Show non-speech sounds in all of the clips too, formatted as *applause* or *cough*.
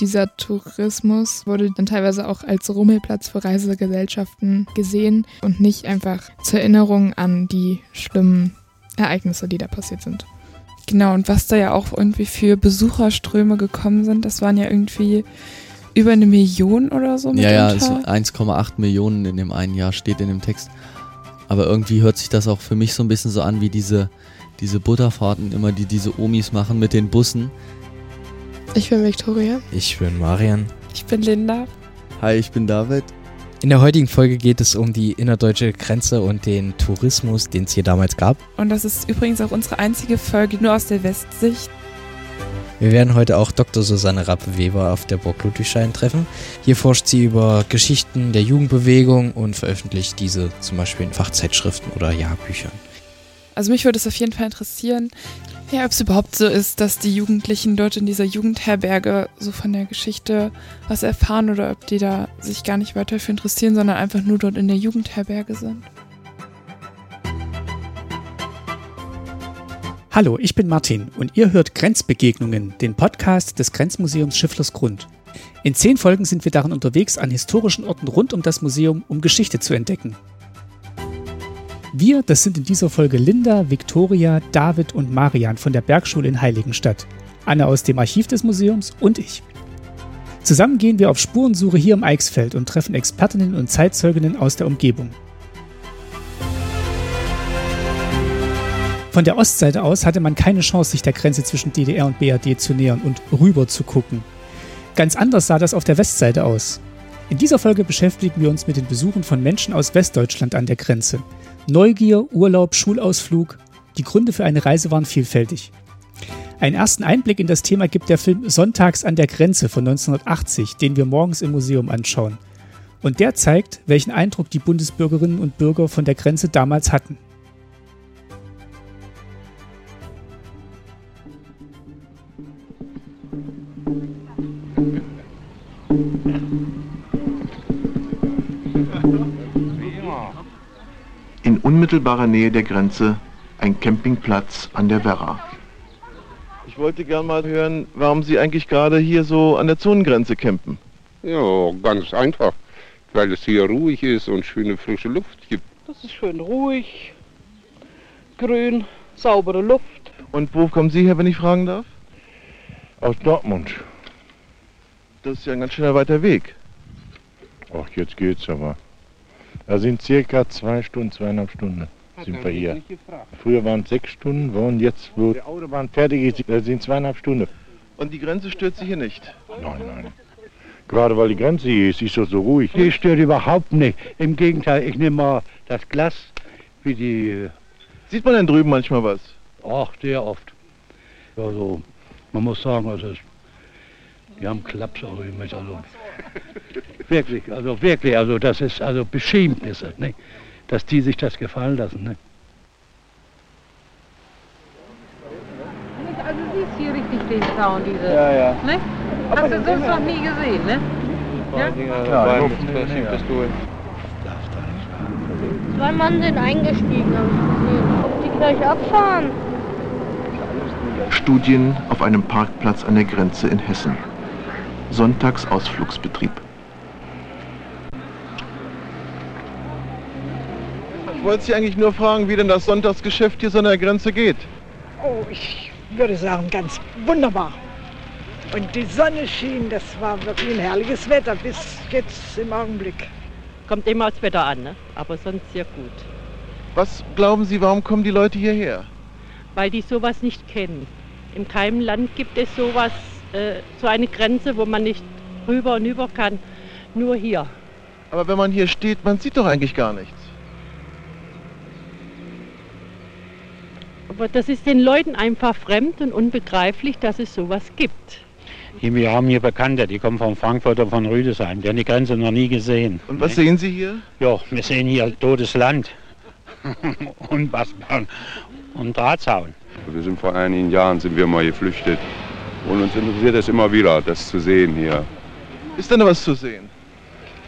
Dieser Tourismus wurde dann teilweise auch als Rummelplatz für Reisegesellschaften gesehen und nicht einfach zur Erinnerung an die schlimmen Ereignisse, die da passiert sind. Genau, und was da ja auch irgendwie für Besucherströme gekommen sind, das waren ja irgendwie über eine Million oder so. Ja, ja, 1,8 Millionen in dem einen Jahr steht in dem Text. Aber irgendwie hört sich das auch für mich so ein bisschen so an wie diese, diese Butterfahrten immer, die diese Omis machen mit den Bussen. Ich bin Victoria. Ich bin Marian. Ich bin Linda. Hi, ich bin David. In der heutigen Folge geht es um die innerdeutsche Grenze und den Tourismus, den es hier damals gab. Und das ist übrigens auch unsere einzige Folge nur aus der Westsicht. Wir werden heute auch Dr. Susanne Rappe-Weber auf der Burg Ludwigstein treffen. Hier forscht sie über Geschichten der Jugendbewegung und veröffentlicht diese zum Beispiel in Fachzeitschriften oder Jahrbüchern. Also mich würde es auf jeden Fall interessieren, ja, ob es überhaupt so ist, dass die Jugendlichen dort in dieser Jugendherberge so von der Geschichte was erfahren oder ob die da sich gar nicht weiter für interessieren, sondern einfach nur dort in der Jugendherberge sind. Hallo, ich bin Martin und ihr hört Grenzbegegnungen, den Podcast des Grenzmuseums Schifflers Grund. In zehn Folgen sind wir darin unterwegs, an historischen Orten rund um das Museum, um Geschichte zu entdecken. Wir, das sind in dieser Folge Linda, Viktoria, David und Marian von der Bergschule in Heiligenstadt, Anne aus dem Archiv des Museums und ich. Zusammen gehen wir auf Spurensuche hier im Eichsfeld und treffen Expertinnen und Zeitzeuginnen aus der Umgebung. Von der Ostseite aus hatte man keine Chance, sich der Grenze zwischen DDR und BRD zu nähern und rüber zu gucken. Ganz anders sah das auf der Westseite aus. In dieser Folge beschäftigen wir uns mit den Besuchen von Menschen aus Westdeutschland an der Grenze. Neugier, Urlaub, Schulausflug. Die Gründe für eine Reise waren vielfältig. Einen ersten Einblick in das Thema gibt der Film Sonntags an der Grenze von 1980, den wir morgens im Museum anschauen. Und der zeigt, welchen Eindruck die Bundesbürgerinnen und Bürger von der Grenze damals hatten. In unmittelbarer Nähe der Grenze ein Campingplatz an der Werra. Ich wollte gern mal hören, warum Sie eigentlich gerade hier so an der Zonengrenze campen. Ja, ganz einfach, weil es hier ruhig ist und schöne frische Luft gibt. Das ist schön ruhig, grün, saubere Luft. Und wo kommen Sie her, wenn ich fragen darf? Aus Dortmund. Das ist ja ein ganz schöner weiter Weg. Ach, jetzt geht's aber. Da sind circa zwei Stunden, zweieinhalb Stunden sind wir hier. Früher waren es sechs Stunden, und jetzt, wo die Autobahn fertig ist, da sind zweieinhalb Stunden. Und die Grenze stört Sie hier nicht? Nein, nein. Gerade weil die Grenze hier ist, ist das so ruhig. Die stört überhaupt nicht. Im Gegenteil, ich nehme mal das Glas wie die... Sieht man denn drüben manchmal was? Ach, sehr oft. Also, man muss sagen, also, die haben Klaps auch mit, also wirklich, also wirklich, also das ist, also beschämt ist es, nicht? dass die sich das gefallen lassen. Nicht? Also siehst hier richtig den Zaun, diese. Ja, ja. Ne? Hast du sonst noch nie gesehen, ne? Ja? Ja, du Zwei Mann sind eingestiegen, habe ich gesehen. Ob die gleich abfahren? Studien auf einem Parkplatz an der Grenze in Hessen. Sonntagsausflugsbetrieb. Ich wollte Sie eigentlich nur fragen, wie denn das Sonntagsgeschäft hier so an der Grenze geht. Oh, ich würde sagen, ganz wunderbar. Und die Sonne schien, das war wirklich ein herrliches Wetter bis jetzt im Augenblick. Kommt immer aufs Wetter an, ne? aber sonst sehr gut. Was glauben Sie, warum kommen die Leute hierher? Weil die sowas nicht kennen. In keinem Land gibt es sowas, äh, so eine Grenze, wo man nicht rüber und über kann. Nur hier. Aber wenn man hier steht, man sieht doch eigentlich gar nichts. Aber das ist den Leuten einfach fremd und unbegreiflich, dass es sowas gibt. Wir haben hier Bekannte, die kommen von Frankfurt oder von Rüdesheim, die haben die Grenze noch nie gesehen. Und was sehen Sie hier? Ja, wir sehen hier totes Land *laughs* und Wasserbauen und Drahtzaun. Wir sind vor einigen Jahren sind wir mal geflüchtet und uns interessiert es immer wieder, das zu sehen hier. Ist denn noch was zu sehen?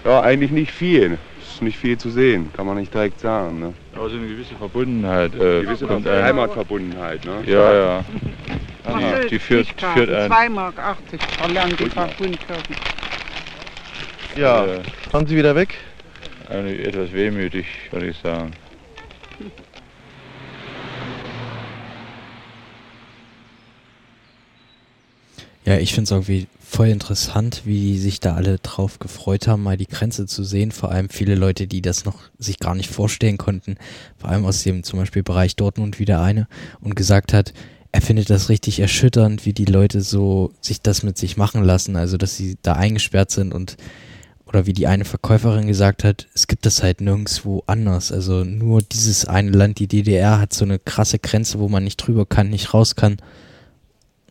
Ja, eigentlich nicht viel. Es ist nicht viel zu sehen, kann man nicht direkt sagen. Ne? Also eine gewisse Verbundenheit. Äh, Gewisse kommt ein. Heimatverbundenheit. Ne? Ja, ja. Ah, nee, die führt, führt ein. 2 Mark 80, verlangt die Frau Grundkirchen. Ja, Äh, fahren Sie wieder weg? eigentlich etwas wehmütig, würde ich sagen. Ja, ich finde es irgendwie voll interessant, wie die sich da alle drauf gefreut haben, mal die Grenze zu sehen. Vor allem viele Leute, die das noch sich gar nicht vorstellen konnten. Vor allem aus dem zum Beispiel Bereich Dortmund wieder eine und gesagt hat, er findet das richtig erschütternd, wie die Leute so sich das mit sich machen lassen. Also, dass sie da eingesperrt sind und oder wie die eine Verkäuferin gesagt hat, es gibt das halt nirgendwo anders. Also nur dieses eine Land, die DDR, hat so eine krasse Grenze, wo man nicht drüber kann, nicht raus kann.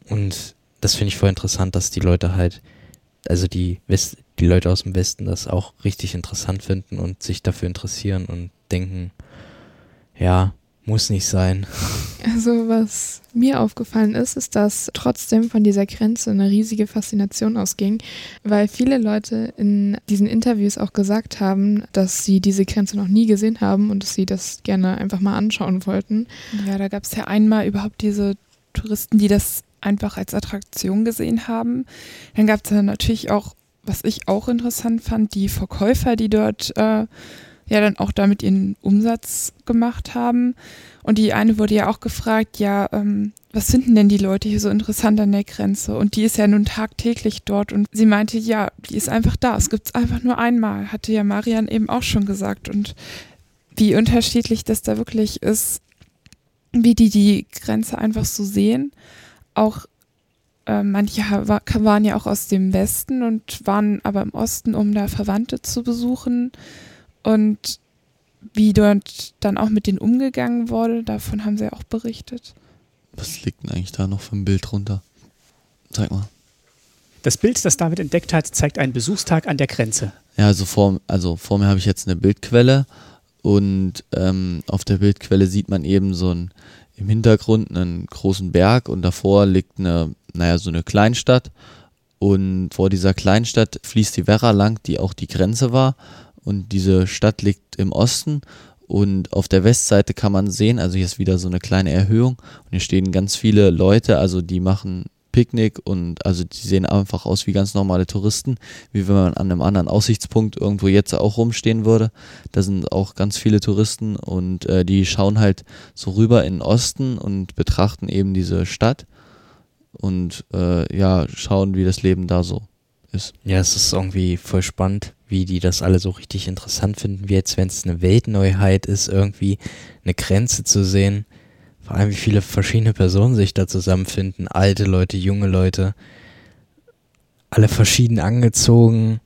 Und das finde ich voll interessant, dass die Leute halt, also die West, die Leute aus dem Westen das auch richtig interessant finden und sich dafür interessieren und denken, ja, muss nicht sein. *laughs* Also was mir aufgefallen ist, ist, dass trotzdem von dieser Grenze eine riesige Faszination ausging, weil viele Leute in diesen Interviews auch gesagt haben, dass sie diese Grenze noch nie gesehen haben und dass sie das gerne einfach mal anschauen wollten. Ja, da gab es ja einmal überhaupt diese Touristen, die das einfach als Attraktion gesehen haben. Dann gab es dann natürlich auch, was ich auch interessant fand, die Verkäufer, die dort äh, ja dann auch damit ihren Umsatz gemacht haben. Und die eine wurde ja auch gefragt, ja, ähm, was finden denn die Leute hier so interessant an der Grenze? Und die ist ja nun tagtäglich dort. Und sie meinte, ja, die ist einfach da. Es gibt es einfach nur einmal, hatte ja Marian eben auch schon gesagt. Und wie unterschiedlich das da wirklich ist, wie die die Grenze einfach so sehen. Auch äh, manche waren ja auch aus dem Westen und waren aber im Osten, um da Verwandte zu besuchen. Und wie dort dann auch mit denen umgegangen wurde, davon haben sie ja auch berichtet. Was liegt denn eigentlich da noch für ein Bild drunter? Zeig mal. Das Bild, das David entdeckt hat, zeigt einen Besuchstag an der Grenze. Ja, also vor, also vor mir habe ich jetzt eine Bildquelle und ähm, auf der Bildquelle sieht man eben so ein, im Hintergrund einen großen Berg und davor liegt eine, naja, so eine Kleinstadt. Und vor dieser Kleinstadt fließt die Werra lang, die auch die Grenze war. Und diese Stadt liegt im Osten. Und auf der Westseite kann man sehen, also hier ist wieder so eine kleine Erhöhung. Und hier stehen ganz viele Leute, also die machen Picknick und also die sehen einfach aus wie ganz normale Touristen, wie wenn man an einem anderen Aussichtspunkt irgendwo jetzt auch rumstehen würde. Da sind auch ganz viele Touristen und äh, die schauen halt so rüber in den Osten und betrachten eben diese Stadt und äh, ja, schauen, wie das Leben da so ist. Ja, es ist irgendwie voll spannend, wie die das alle so richtig interessant finden, wie als wenn es eine Weltneuheit ist, irgendwie eine Grenze zu sehen. Vor allem, wie viele verschiedene Personen sich da zusammenfinden. Alte Leute, junge Leute. Alle verschieden angezogen.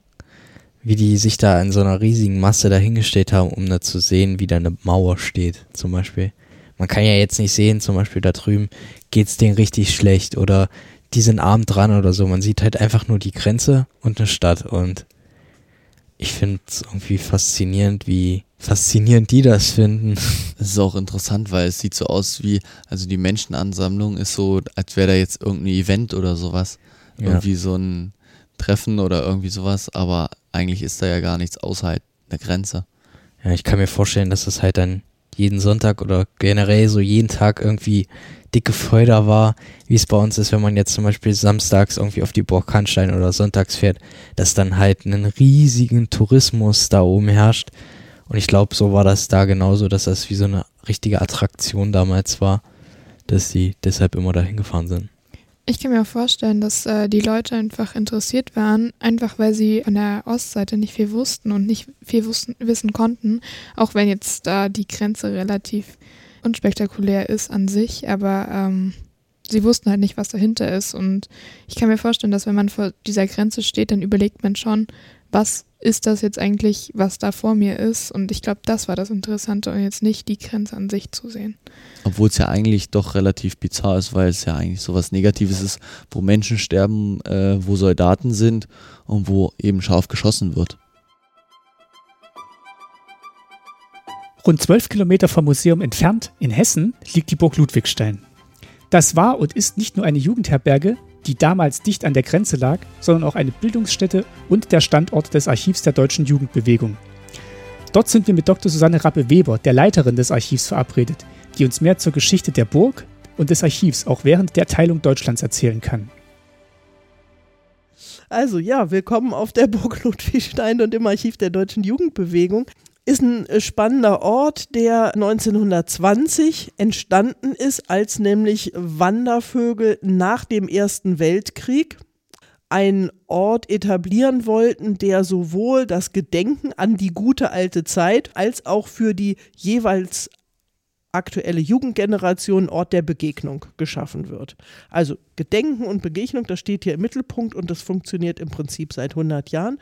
Wie die sich da in so einer riesigen Masse dahingestellt haben, um da zu sehen, wie da eine Mauer steht, zum Beispiel. Man kann ja jetzt nicht sehen, zum Beispiel da drüben geht's denen richtig schlecht oder die sind arm dran oder so. Man sieht halt einfach nur die Grenze und eine Stadt und ich finde es irgendwie faszinierend, wie faszinierend die das finden. *laughs* Es ist auch interessant, weil es sieht so aus wie, also die Menschenansammlung ist so, als wäre da jetzt irgendein Event oder sowas. Ja. Irgendwie so ein Treffen oder irgendwie sowas, aber eigentlich ist da ja gar nichts außerhalb der Grenze. Ja, ich kann mir vorstellen, dass das halt dann jeden Sonntag oder generell so jeden Tag irgendwie dicke Freude war, wie es bei uns ist, wenn man jetzt zum Beispiel samstags irgendwie auf die Burg Kannstein oder sonntags fährt, dass dann halt einen riesigen Tourismus da oben herrscht. Und ich glaube, so war das da genauso, dass das wie so eine richtige Attraktion damals war, dass die deshalb immer dahin gefahren sind. Ich kann mir auch vorstellen, dass äh, die Leute einfach interessiert waren, einfach weil sie von der Ostseite nicht viel wussten und nicht viel wussten, wissen konnten, auch wenn jetzt da die Grenze relativ unspektakulär ist an sich, aber ähm, sie wussten halt nicht, was dahinter ist. Und ich kann mir vorstellen, dass wenn man vor dieser Grenze steht, dann überlegt man schon, was ist das jetzt eigentlich, was da vor mir ist. Und ich glaube, das war das Interessante und jetzt nicht die Grenze an sich zu sehen. Obwohl es ja eigentlich doch relativ bizarr ist, weil es ja eigentlich sowas Negatives ist, wo Menschen sterben, äh, wo Soldaten sind und wo eben scharf geschossen wird. Rund 12 Kilometer vom Museum entfernt, in Hessen, liegt die Burg Ludwigstein. Das war und ist nicht nur eine Jugendherberge, die damals dicht an der Grenze lag, sondern auch eine Bildungsstätte und der Standort des Archivs der deutschen Jugendbewegung. Dort sind wir mit Dr. Susanne Rappe-Weber, der Leiterin des Archivs, verabredet, die uns mehr zur Geschichte der Burg, und des Archivs auch während der Teilung Deutschlands erzählen kann. Also ja, willkommen auf der Burg Ludwigstein und im Archiv der deutschen Jugendbewegung. Ist ein äh, spannender Ort, der 1920 entstanden ist, als nämlich Wandervögel nach dem Ersten Weltkrieg einen Ort etablieren wollten, der sowohl das Gedenken an die gute alte Zeit als auch für die jeweils aktuelle Jugendgeneration Ort der Begegnung geschaffen wird. Also Gedenken und Begegnung, das steht hier im Mittelpunkt und das funktioniert im Prinzip seit 100 Jahren.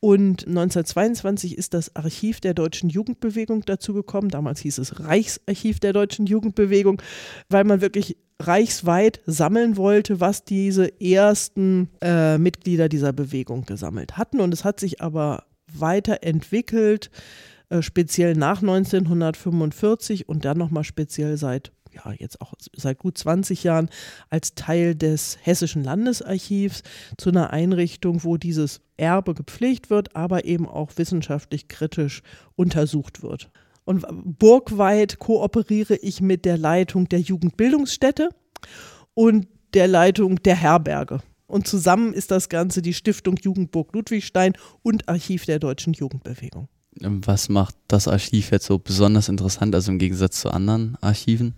Und 1922 ist das Archiv der deutschen Jugendbewegung dazugekommen. Damals hieß es Reichsarchiv der deutschen Jugendbewegung, weil man wirklich reichsweit sammeln wollte, was diese ersten äh, Mitglieder dieser Bewegung gesammelt hatten. Und es hat sich aber weiterentwickelt, äh, speziell nach 1945 und dann nochmal speziell seit ja, jetzt auch seit gut 20 Jahren als Teil des Hessischen Landesarchivs zu einer Einrichtung, wo dieses Erbe gepflegt wird, aber eben auch wissenschaftlich kritisch untersucht wird. Und burgweit kooperiere ich mit der Leitung der Jugendbildungsstätte und der Leitung der Herberge. Und zusammen ist das Ganze die Stiftung Jugendburg Ludwigstein und Archiv der deutschen Jugendbewegung. Was macht das Archiv jetzt so besonders interessant, also im Gegensatz zu anderen Archiven?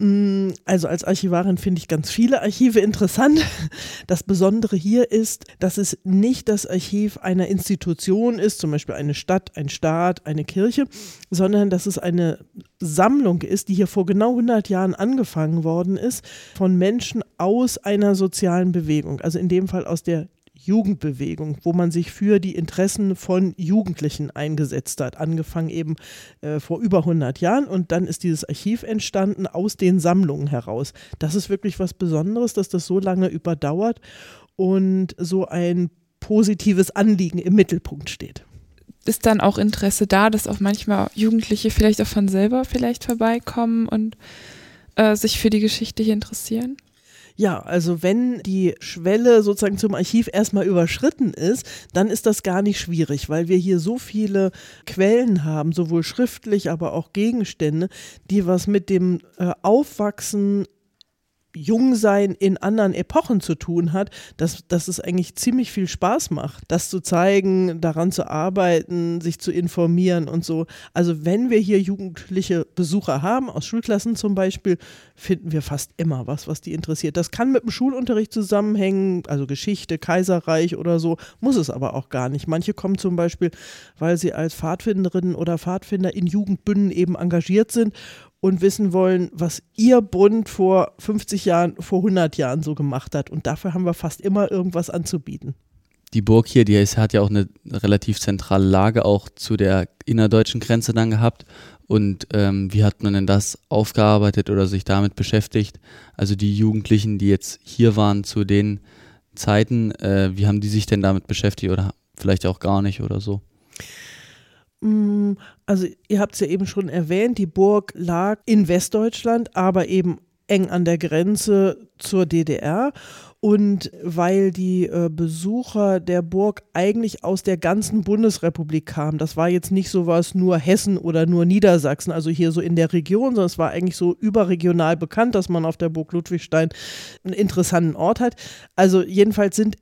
Mm, also als Archivarin finde ich ganz viele Archive interessant. Das Besondere hier ist, dass es nicht das Archiv einer Institution ist, zum Beispiel eine Stadt, ein Staat, eine Kirche, sondern dass es eine Sammlung ist, die hier vor genau 100 Jahren angefangen worden ist, von Menschen aus einer sozialen Bewegung, also in dem Fall aus der Jugendbewegung, wo man sich für die Interessen von Jugendlichen eingesetzt hat, angefangen eben äh, vor über 100 Jahren und dann ist dieses Archiv entstanden aus den Sammlungen heraus. Das ist wirklich was Besonderes, dass das so lange überdauert und so ein positives Anliegen im Mittelpunkt steht. Ist dann auch Interesse da, dass auch manchmal Jugendliche vielleicht auch von selber vielleicht vorbeikommen und äh, sich für die Geschichte hier interessieren? Ja, also wenn die Schwelle sozusagen zum Archiv erstmal überschritten ist, dann ist das gar nicht schwierig, weil wir hier so viele Quellen haben, sowohl schriftlich, aber auch Gegenstände, die was mit dem äh, Aufwachsen Jungsein in anderen Epochen zu tun hat, dass, dass es eigentlich ziemlich viel Spaß macht, das zu zeigen, daran zu arbeiten, sich zu informieren und so. Also wenn wir hier jugendliche Besucher haben, aus Schulklassen zum Beispiel, finden wir fast immer was, was die interessiert. Das kann mit dem Schulunterricht zusammenhängen, also Geschichte, Kaiserreich oder so, muss es aber auch gar nicht. Manche kommen zum Beispiel, weil sie als Pfadfinderinnen oder Pfadfinder in Jugendbünden eben engagiert sind und wissen wollen, was ihr Bund vor 50 Jahren, vor 100 Jahren so gemacht hat. Und dafür haben wir fast immer irgendwas anzubieten. Die Burg hier, die hat ja auch eine relativ zentrale Lage auch zu der innerdeutschen Grenze dann gehabt. Und ähm, wie hat man denn das aufgearbeitet oder sich damit beschäftigt? Also die Jugendlichen, die jetzt hier waren zu den Zeiten, äh, wie haben die sich denn damit beschäftigt oder vielleicht auch gar nicht oder so? Mm, also ihr habt es ja eben schon erwähnt, die Burg lag in Westdeutschland, aber eben eng an der Grenze zur DDR. Und weil die äh, Besucher der Burg eigentlich aus der ganzen Bundesrepublik kamen, das war jetzt nicht so was nur Hessen oder nur Niedersachsen, also hier so in der Region, sondern es war eigentlich so überregional bekannt, dass man auf der Burg Ludwigstein einen interessanten Ort hat. Also jedenfalls sind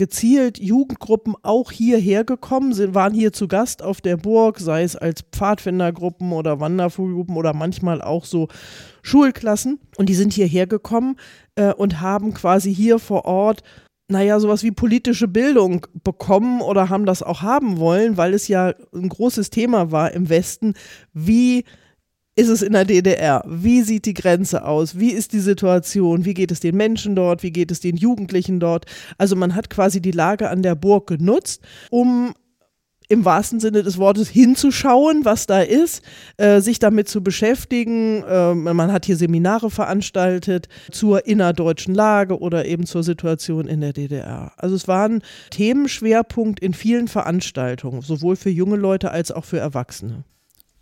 gezielt Jugendgruppen auch hierher gekommen, sind, waren hier zu Gast auf der Burg, sei es als Pfadfindergruppen oder Wandervogelgruppen oder manchmal auch so Schulklassen. Und die sind hierher gekommen äh, und haben quasi hier vor Ort naja, sowas wie politische Bildung bekommen oder haben das auch haben wollen, weil es ja ein großes Thema war im Westen, wie ist es in der DDR? Wie sieht die Grenze aus? Wie ist die Situation? Wie geht es den Menschen dort? Wie geht es den Jugendlichen dort? Also man hat quasi die Lage an der Burg genutzt, um im wahrsten Sinne des Wortes hinzuschauen, was da ist, äh, sich damit zu beschäftigen. Äh, man hat hier Seminare veranstaltet zur innerdeutschen Lage oder eben zur Situation in der DDR. Also es war ein Themenschwerpunkt in vielen Veranstaltungen, sowohl für junge Leute als auch für Erwachsene.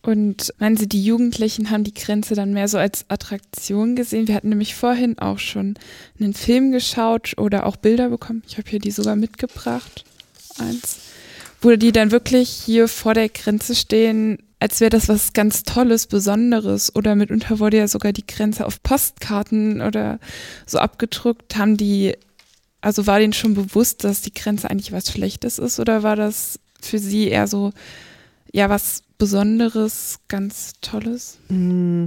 Und meinen Sie, die Jugendlichen haben die Grenze dann mehr so als Attraktion gesehen? Wir hatten nämlich vorhin auch schon einen Film geschaut oder auch Bilder bekommen. Ich habe hier die sogar mitgebracht. Eins. Wo die dann wirklich hier vor der Grenze stehen als wäre das was ganz Tolles, Besonderes oder mitunter wurde ja sogar die Grenze auf Postkarten oder so abgedruckt. Haben die, also war denen schon bewusst, dass die Grenze eigentlich was Schlechtes ist oder war das für sie eher so, ja, was Besonderes, ganz Tolles? Mm.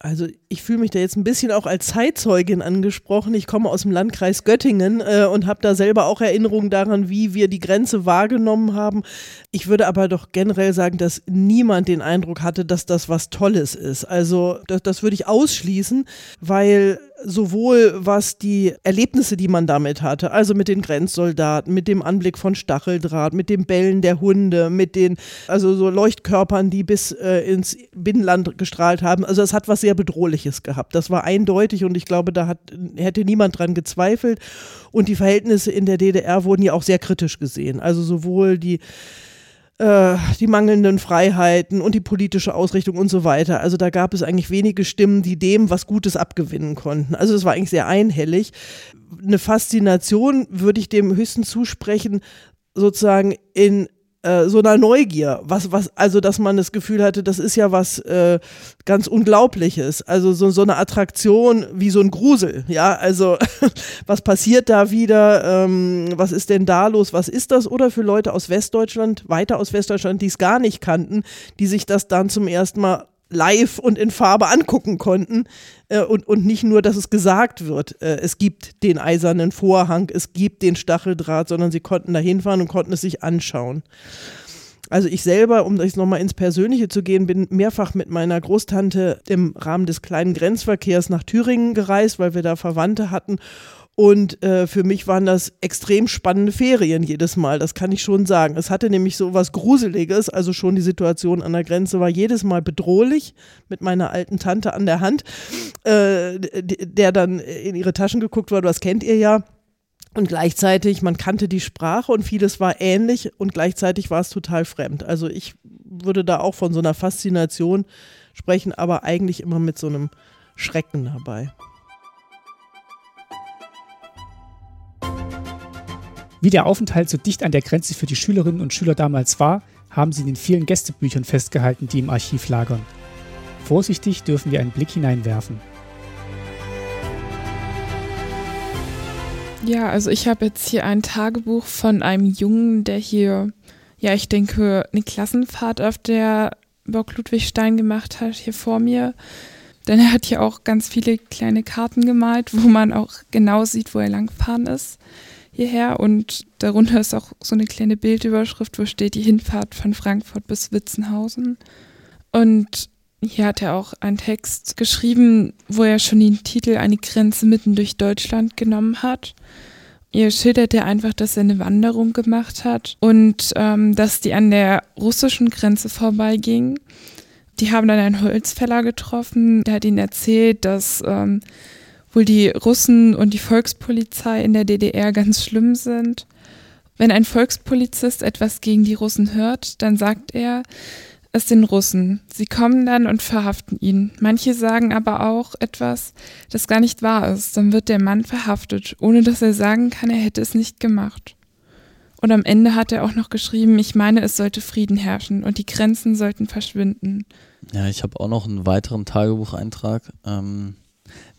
Also ich fühle mich da jetzt ein bisschen auch als Zeitzeugin angesprochen. Ich komme aus dem Landkreis Göttingen äh, und habe da selber auch Erinnerungen daran, wie wir die Grenze wahrgenommen haben. Ich würde aber doch generell sagen, dass niemand den Eindruck hatte, dass das was Tolles ist. Also das, das würde ich ausschließen, weil sowohl was die Erlebnisse, die man damit hatte, also mit den Grenzsoldaten, mit dem Anblick von Stacheldraht, mit dem Bellen der Hunde, mit den also so Leuchtkörpern, die bis äh, ins Binnenland gestrahlt haben. Also es hat was sehr bedrohliches gehabt. Das war eindeutig und ich glaube, da hat, hätte niemand dran gezweifelt. Und die Verhältnisse in der DDR wurden ja auch sehr kritisch gesehen. Also sowohl die äh, die mangelnden Freiheiten und die politische Ausrichtung und so weiter. Also da gab es eigentlich wenige Stimmen, die dem was Gutes abgewinnen konnten. Also es war eigentlich sehr einhellig. Eine Faszination würde ich dem höchstens zusprechen, sozusagen in äh, so einer Neugier, was, was, also dass man das Gefühl hatte, das ist ja was äh, ganz Unglaubliches, also so, so eine Attraktion wie so ein Grusel, ja, also *laughs* was passiert da wieder, ähm, was ist denn da los, was ist das? Oder für Leute aus Westdeutschland, weiter aus Westdeutschland, die es gar nicht kannten, die sich das dann zum ersten Mal live und in Farbe angucken konnten äh, und, und nicht nur, dass es gesagt wird, äh, es gibt den eisernen Vorhang, es gibt den Stacheldraht, sondern sie konnten da hinfahren und konnten es sich anschauen. Also ich selber, um jetzt nochmal ins Persönliche zu gehen, bin mehrfach mit meiner Großtante im Rahmen des kleinen Grenzverkehrs nach Thüringen gereist, weil wir da Verwandte hatten und äh, für mich waren das extrem spannende Ferien jedes Mal, das kann ich schon sagen. Es hatte nämlich so was Gruseliges, also schon die Situation an der Grenze war jedes Mal bedrohlich mit meiner alten Tante an der Hand, äh, der dann in ihre Taschen geguckt wurde, das kennt ihr ja. Und gleichzeitig, man kannte die Sprache und vieles war ähnlich und gleichzeitig war es total fremd. Also ich würde da auch von so einer Faszination sprechen, aber eigentlich immer mit so einem Schrecken dabei. Wie der Aufenthalt so dicht an der Grenze für die Schülerinnen und Schüler damals war, haben sie in den vielen Gästebüchern festgehalten, die im Archiv lagern. Vorsichtig dürfen wir einen Blick hineinwerfen. Ja, also ich habe jetzt hier ein Tagebuch von einem Jungen, der hier, ja, ich denke, eine Klassenfahrt auf der Burg Ludwigstein gemacht hat, hier vor mir. Denn er hat hier auch ganz viele kleine Karten gemalt, wo man auch genau sieht, wo er langgefahren ist hierher und darunter ist auch so eine kleine Bildüberschrift, wo steht die Hinfahrt von Frankfurt bis Witzenhausen. Und hier hat er auch einen Text geschrieben, wo er schon den Titel Eine Grenze mitten durch Deutschland genommen hat. Hier schildert er einfach, dass er eine Wanderung gemacht hat und ähm, dass die an der russischen Grenze vorbeiging. Die haben dann einen Holzfäller getroffen, der hat ihnen erzählt, dass ähm, wohl die Russen und die Volkspolizei in der DDR ganz schlimm sind. Wenn ein Volkspolizist etwas gegen die Russen hört, dann sagt er es den Russen. Sie kommen dann und verhaften ihn. Manche sagen aber auch etwas, das gar nicht wahr ist. Dann wird der Mann verhaftet, ohne dass er sagen kann, er hätte es nicht gemacht. Und am Ende hat er auch noch geschrieben, ich meine, es sollte Frieden herrschen und die Grenzen sollten verschwinden. Ja, ich habe auch noch einen weiteren Tagebucheintrag. Ähm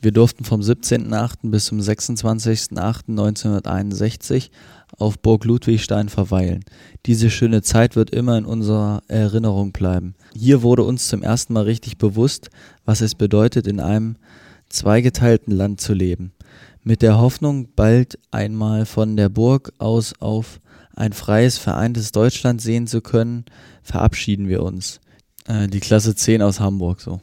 wir durften vom 17.08. bis zum 26.08.1961 auf Burg Ludwigstein verweilen. Diese schöne Zeit wird immer in unserer Erinnerung bleiben. Hier wurde uns zum ersten Mal richtig bewusst, was es bedeutet, in einem zweigeteilten Land zu leben. Mit der Hoffnung, bald einmal von der Burg aus auf ein freies, vereintes Deutschland sehen zu können, verabschieden wir uns. Äh, die Klasse 10 aus Hamburg so.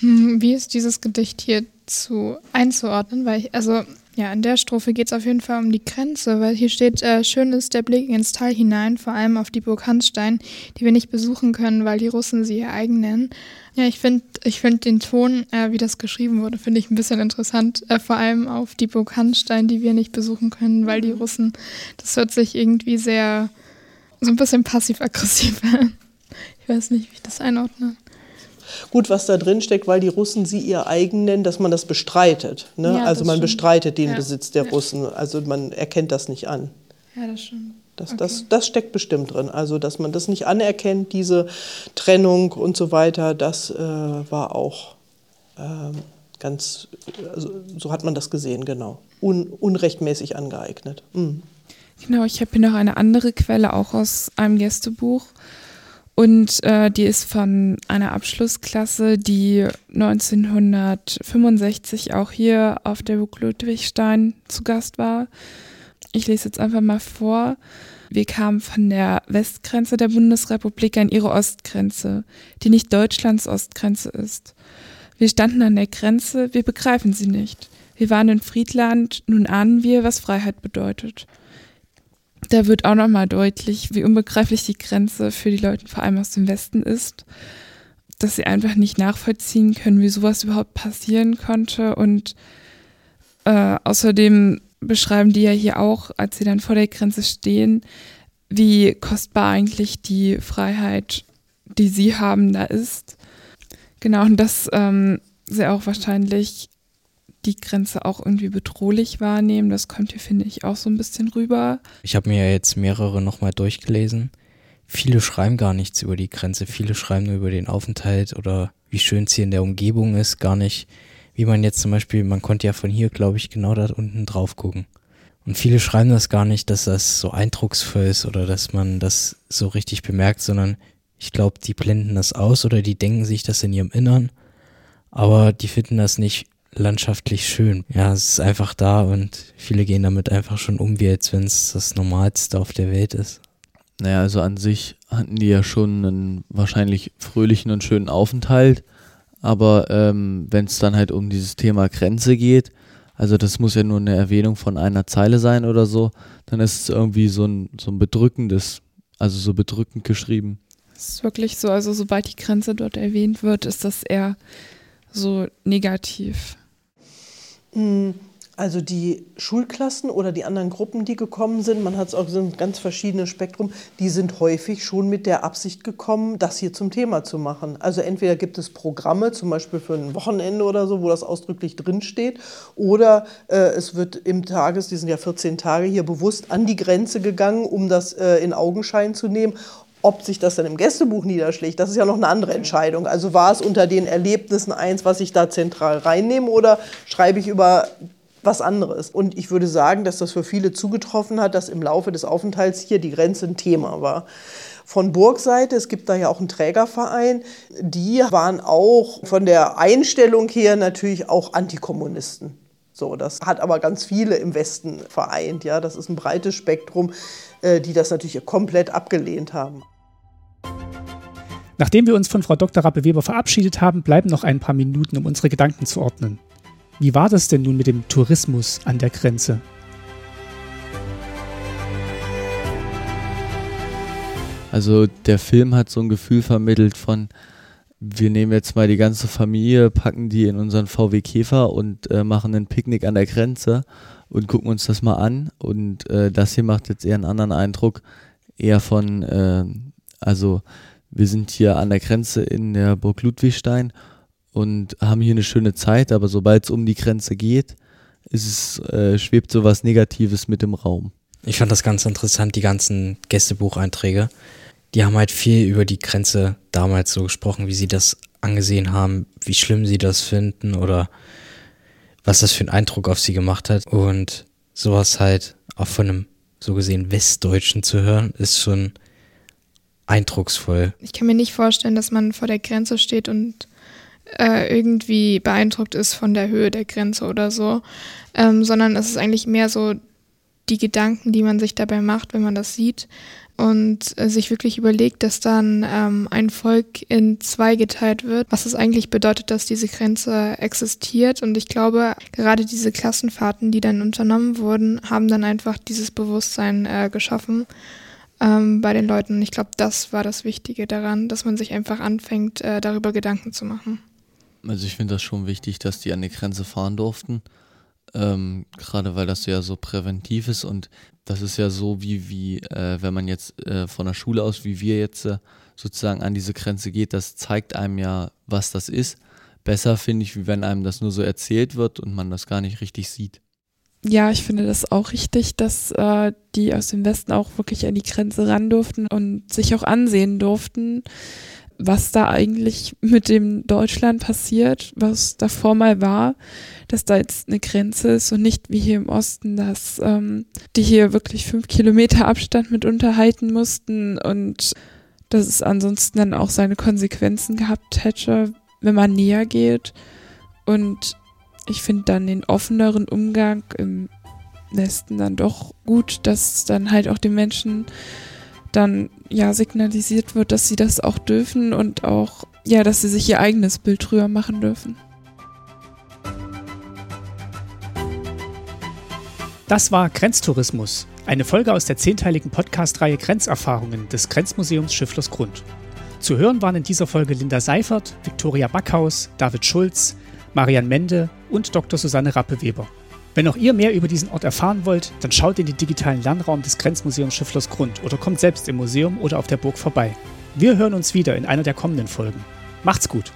Hm, wie ist dieses Gedicht hier zu einzuordnen, weil ich, also ja, in der Strophe geht es auf jeden Fall um die Grenze, weil hier steht, äh, schön ist der Blick ins Tal hinein, vor allem auf die Burg Hanstein, die wir nicht besuchen können, weil die Russen sie ihr eigen nennen. Ja, ich finde ich find den Ton, äh, wie das geschrieben wurde, finde ich ein bisschen interessant, äh, vor allem auf die Burg Hanstein, die wir nicht besuchen können, weil die Russen, das hört sich irgendwie sehr, so ein bisschen passiv-aggressiv an. Ich weiß nicht, wie ich das einordne gut, was da drin steckt, weil die Russen sie ihr eigen nennen, dass man das bestreitet. Ne? Ja, also man stimmt. bestreitet den ja. Besitz der. Russen. Also man erkennt das nicht an. Ja, das stimmt. Das, das, das steckt bestimmt drin. Also, dass man das nicht anerkennt, diese Trennung und so weiter, das äh, war auch ähm, ganz, also, so hat man das gesehen, genau. Un, unrechtmäßig angeeignet. Mhm. Genau, ich habe hier noch eine andere Quelle, auch aus einem Gästebuch. Und äh, die ist von einer Abschlussklasse, die 1965 auch hier auf der Burg Ludwigstein zu Gast war. Ich lese jetzt einfach mal vor. Wir kamen von der Westgrenze der Bundesrepublik an ihre Ostgrenze, die nicht Deutschlands Ostgrenze ist. Wir standen an der Grenze, wir begreifen sie nicht. Wir waren in Friedland, nun ahnen wir, was Freiheit bedeutet. Da wird auch nochmal deutlich, wie unbegreiflich die Grenze für die Leute vor allem aus dem Westen ist, dass sie einfach nicht nachvollziehen können, wie sowas überhaupt passieren konnte und äh, außerdem beschreiben die ja hier auch, als sie dann vor der Grenze stehen, wie kostbar eigentlich die Freiheit, die sie haben, da ist. Genau, und dass ähm, sie auch wahrscheinlich die Grenze auch irgendwie bedrohlich wahrnehmen. Das kommt hier, finde ich, auch so ein bisschen rüber. Ich habe mir ja jetzt mehrere nochmal durchgelesen. Viele schreiben gar nichts über die Grenze. Viele schreiben nur über den Aufenthalt oder wie schön es hier in der Umgebung ist. Gar nicht wie man jetzt zum Beispiel, man konnte ja von hier, glaube ich, genau da unten drauf gucken. Und viele schreiben das gar nicht, dass das so eindrucksvoll ist oder dass man das so richtig bemerkt, sondern ich glaube, die blenden das aus oder die denken sich das in ihrem Innern, aber die finden das nicht landschaftlich schön. Ja, es ist einfach da und viele gehen damit einfach schon um, wie als wenn es das Normalste auf der Welt ist. Naja, also an sich hatten die ja schon einen wahrscheinlich fröhlichen und schönen Aufenthalt. Aber ähm, wenn es dann halt um dieses Thema Grenze geht, also das muss ja nur eine Erwähnung von einer Zeile sein oder so, dann ist es irgendwie so ein, so ein bedrückendes, also so bedrückend geschrieben. Es ist wirklich so, also sobald die Grenze dort erwähnt wird, ist das eher so negativ. Mhm. Also die Schulklassen oder die anderen Gruppen, die gekommen sind, man hat es auch ein ganz verschiedenes Spektrum, die sind häufig schon mit der Absicht gekommen, das hier zum Thema zu machen. Also entweder gibt es Programme, zum Beispiel für ein Wochenende oder so, wo das ausdrücklich drinsteht, oder äh, es wird im Tages, die sind ja 14 Tage hier bewusst an die Grenze gegangen, um das äh, in Augenschein zu nehmen. Ob sich das dann im Gästebuch niederschlägt, das ist ja noch eine andere Entscheidung. Also war es unter den Erlebnissen eins, was ich da zentral reinnehme, oder schreibe ich über was anderes. Und ich würde sagen, dass das für viele zugetroffen hat, dass im Laufe des Aufenthalts hier die Grenze ein Thema war. Von Burgseite, es gibt da ja auch einen Trägerverein, die waren auch von der Einstellung her natürlich auch Antikommunisten. So, das hat aber ganz viele im Westen vereint. Ja, das ist ein breites Spektrum, äh, die das natürlich komplett abgelehnt haben. Nachdem wir uns von Frau Dr. Rappe-Weber verabschiedet haben, bleiben noch ein paar Minuten, um unsere Gedanken zu ordnen. Wie war das denn nun mit dem Tourismus an der Grenze? Also der Film hat so ein Gefühl vermittelt von, wir nehmen jetzt mal die ganze Familie, packen die in unseren VW Käfer und äh, machen ein Picknick an der Grenze und gucken uns das mal an. Und äh, das hier macht jetzt eher einen anderen Eindruck, eher von, äh, also wir sind hier an der Grenze in der Burg Ludwigstein und haben hier eine schöne Zeit, aber sobald es um die Grenze geht, ist es, äh, schwebt sowas Negatives mit im Raum. Ich fand das ganz interessant, die ganzen Gästebucheinträge. Die haben halt viel über die Grenze damals so gesprochen, wie sie das angesehen haben, wie schlimm sie das finden oder was das für einen Eindruck auf sie gemacht hat. Und sowas halt auch von einem so gesehen Westdeutschen zu hören, ist schon eindrucksvoll. Ich kann mir nicht vorstellen, dass man vor der Grenze steht und äh, irgendwie beeindruckt ist von der Höhe der Grenze oder so, ähm, sondern es ist eigentlich mehr so die Gedanken, die man sich dabei macht, wenn man das sieht und äh, sich wirklich überlegt, dass dann ähm, ein Volk in zwei geteilt wird, was es eigentlich bedeutet, dass diese Grenze existiert. Und ich glaube, gerade diese Klassenfahrten, die dann unternommen wurden, haben dann einfach dieses Bewusstsein äh, geschaffen ähm, bei den Leuten. Und ich glaube, das war das Wichtige daran, dass man sich einfach anfängt, äh, darüber Gedanken zu machen. Also ich finde das schon wichtig, dass die an die Grenze fahren durften. Ähm, Gerade weil das ja so präventiv ist und das ist ja so wie, wie äh, wenn man jetzt äh, von der Schule aus, wie wir jetzt äh, sozusagen an diese Grenze geht, das zeigt einem ja, was das ist. Besser finde ich, wie wenn einem das nur so erzählt wird und man das gar nicht richtig sieht. ja, ich finde das auch richtig, dass äh, die aus dem Westen auch wirklich an die Grenze ran durften und sich auch ansehen durften, was da eigentlich mit dem Deutschland passiert, was davor mal war, dass da jetzt eine Grenze ist und nicht wie hier im Osten, dass ähm, die hier wirklich fünf Kilometer Abstand mit unterhalten mussten und dass es ansonsten dann auch seine Konsequenzen gehabt hätte, wenn man näher geht. Und ich finde dann den offeneren Umgang im Westen dann doch gut, dass dann halt auch den Menschen dann ja signalisiert wird, dass sie das auch dürfen und auch ja, dass sie sich ihr eigenes Bild drüber machen dürfen. Das war Grenztourismus, eine Folge aus der zehnteiligen Podcast-Reihe Grenzerfahrungen des Grenzmuseums Schifflers Grund. Zu hören waren in dieser Folge Linda Seifert, Viktoria Backhaus, David Schulz, Marian Mende und Dr. Susanne Rappeweber. Wenn auch ihr mehr über diesen Ort erfahren wollt, dann schaut in den digitalen Lernraum des Grenzmuseums Schifflers Grund oder kommt selbst im Museum oder auf der Burg vorbei. Wir hören uns wieder in einer der kommenden Folgen. Macht's gut!